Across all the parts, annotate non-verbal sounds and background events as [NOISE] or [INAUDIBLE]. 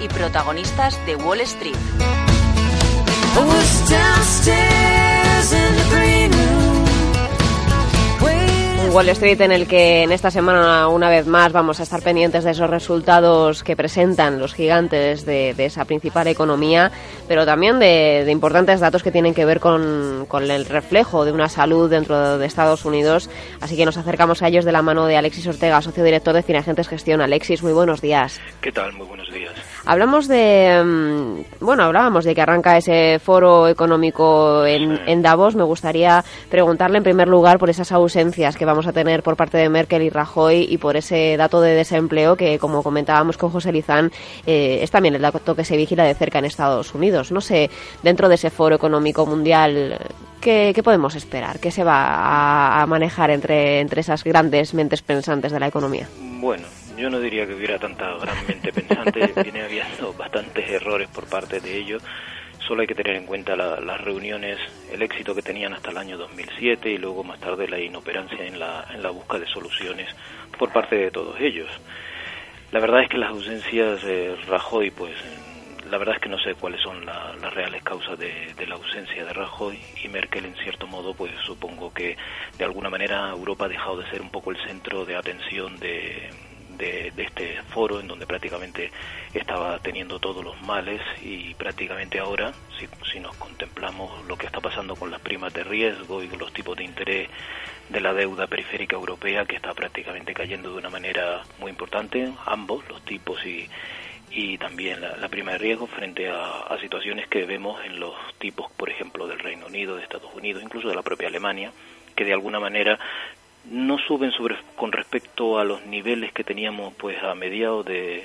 y protagonistas de Wall Street. Wall Street en el que en esta semana una vez más vamos a estar pendientes de esos resultados que presentan los gigantes de, esa principal economía, pero también de, importantes datos que tienen que ver con, con, el reflejo de una salud dentro de Estados Unidos. Así que nos acercamos a ellos de la mano de Alexis Ortega, socio director de Cinegentes Gestión. Alexis, muy buenos días. ¿Qué tal? Muy buenos días. Hablamos de, mm, bueno, hablábamos de que arranca ese foro económico en, en Davos. Me gustaría preguntarle en primer lugar por esas ausencias que vamos a tener por parte de Merkel y Rajoy y por ese dato de desempleo que, como comentábamos con José Lizán, eh, es también el dato que se vigila de cerca en Estados Unidos. No sé, dentro de ese foro económico mundial, ¿qué, podemos esperar? ¿Qué se va a, manejar entre, entre esas grandes mentes pensantes de la economía? Bueno, yo no diría que hubiera tanta gran mente pensante, [LAUGHS] viene habiendo bastantes errores por parte de ellos Solo hay que tener en cuenta las reuniones, el éxito que tenían hasta el año 2007 y luego más tarde la inoperancia en la, en la busca de soluciones por parte de todos ellos. La verdad es que las ausencias de Rajoy, pues la verdad es que no sé cuáles son las reales causas de, de, la ausencia de Rajoy y Merkel en cierto modo pues supongo que de alguna manera Europa ha dejado de ser un poco el centro de atención de, de, este foro en donde prácticamente estaba teniendo todos los males y prácticamente ahora, si, si nos contemplamos lo que está pasando con las primas de riesgo y con los tipos de interés de la deuda periférica europea que está prácticamente cayendo de una manera muy importante, ambos, los tipos y, y también la, prima de riesgo frente a, a, situaciones que vemos en los tipos, por ejemplo, del Reino Unido, de Estados Unidos, incluso de la propia Alemania, que de alguna manera no suben sobre, con respecto a los niveles que teníamos pues a mediados de,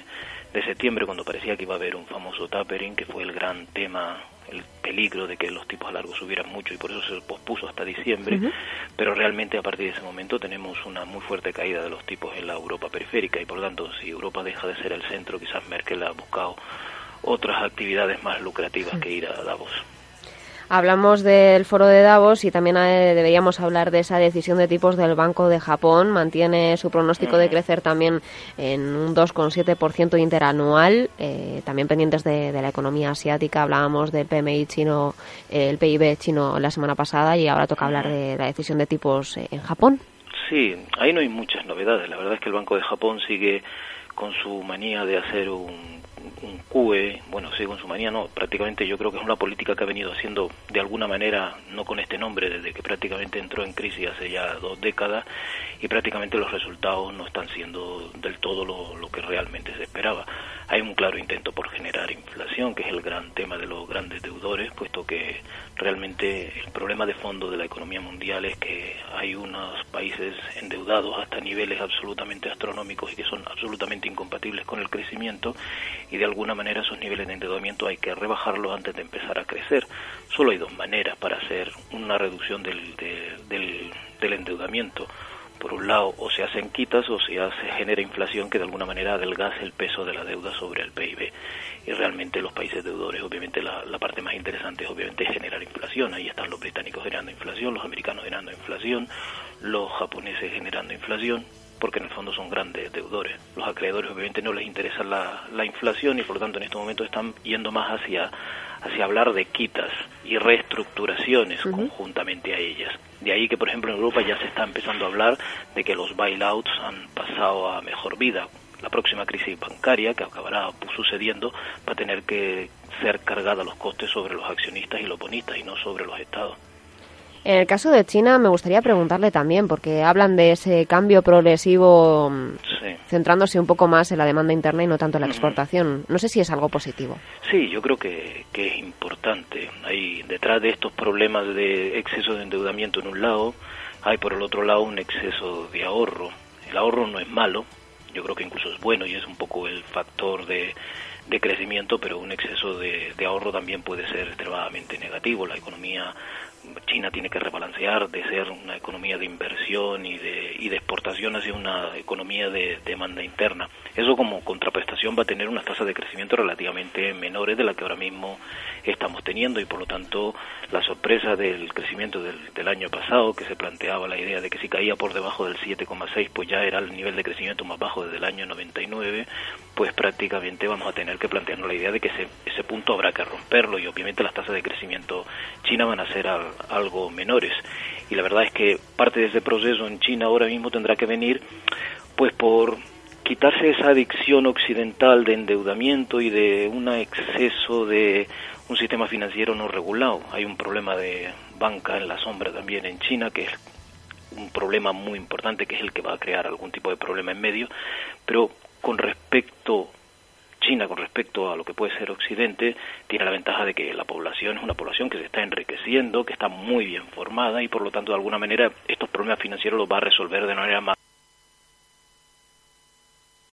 de septiembre cuando parecía que iba a haber un famoso tapering que fue el gran tema el peligro de que los tipos a largo subieran mucho y por eso se pospuso hasta diciembre, pero realmente a partir de ese momento tenemos una muy fuerte caída de los tipos en la Europa periférica y por lo tanto si Europa deja de ser el centro quizás Merkel ha buscado otras actividades más lucrativas que ir a Davos. Hablamos del foro de Davos y también eh, deberíamos hablar de esa decisión de tipos del Banco de Japón. Mantiene su pronóstico de crecer también en un 2,7% interanual. Eh, también pendientes de, la economía asiática. Hablábamos del PMI chino, eh, el PIB chino la semana pasada y ahora toca hablar de la decisión de tipos en Japón. Sí, ahí no hay muchas novedades. La verdad es que el Banco de Japón sigue con su manía de hacer un un CUE, bueno, según su manía, no, prácticamente yo creo que es una política que ha venido haciendo de alguna manera, no con este nombre, desde que prácticamente entró en crisis hace ya dos décadas y prácticamente los resultados no están siendo del todo lo, lo que realmente se esperaba. Hay un claro intento por generar inflación, que es el gran tema de los grandes deudores, puesto que realmente el problema de fondo de la economía mundial es que hay unos países endeudados hasta niveles absolutamente astronómicos y que son absolutamente incompatibles con el crecimiento y de alguna manera esos niveles de endeudamiento hay que rebajarlos antes de empezar a crecer. Solo hay dos maneras para hacer una reducción del, del, del endeudamiento por un lado, o se hacen quitas o se hace, genera inflación que de alguna manera adelgaza el peso de la deuda sobre el PIB. Y realmente los países deudores, obviamente la, parte más interesante es obviamente generar inflación. Ahí están los británicos generando inflación, los americanos generando inflación, los japoneses generando inflación, porque en el fondo son grandes deudores. Los acreedores obviamente no les interesa la, la inflación y por lo tanto en estos momentos están yendo más hacia hacia hablar de quitas y reestructuraciones conjuntamente a ellas. De ahí que, por ejemplo, en Europa ya se está empezando a hablar de que los bailouts han pasado a mejor vida. La próxima crisis bancaria que acabará sucediendo va a tener que ser cargada los costes sobre los accionistas y los bonistas y no sobre los estados. En el caso de China me gustaría preguntarle también, porque hablan de ese cambio progresivo mm, centrándose un poco más en la demanda interna y no tanto en la exportación. No sé si es algo positivo. Sí, yo creo que, que es importante. Hay detrás de estos problemas de exceso de endeudamiento en un lado, hay por el otro lado un exceso de ahorro. El ahorro no es malo, yo creo que incluso es bueno y es un poco el factor de, de crecimiento, pero un exceso de, de, ahorro también puede ser extremadamente negativo. La economía China tiene que rebalancear de ser una economía de inversión y de, y de exportación hacia una economía de, demanda interna. Eso como contraprestación va a tener unas tasas de crecimiento relativamente menores de las que ahora mismo estamos teniendo y por lo tanto la sorpresa del crecimiento del, del año pasado que se planteaba la idea de que si caía por debajo del 7,6 pues ya era el nivel de crecimiento más bajo desde el año 99 pues prácticamente vamos a tener que plantearnos la idea de que ese, ese punto habrá que romperlo y obviamente las tasas de crecimiento china van a ser algo menores. Y la verdad es que parte de ese proceso en China ahora mismo tendrá que venir pues por quitarse esa adicción occidental de endeudamiento y de un exceso de un sistema financiero no regulado. Hay un problema de banca en la sombra también en China que es un problema muy importante que es el que va a crear algún tipo de problema en medio, pero con respecto China con respecto a lo que puede ser Occidente tiene la ventaja de que la población es una población que se está enriqueciendo, que está muy bien formada y por lo tanto de alguna manera estos problemas financieros los va a resolver de manera más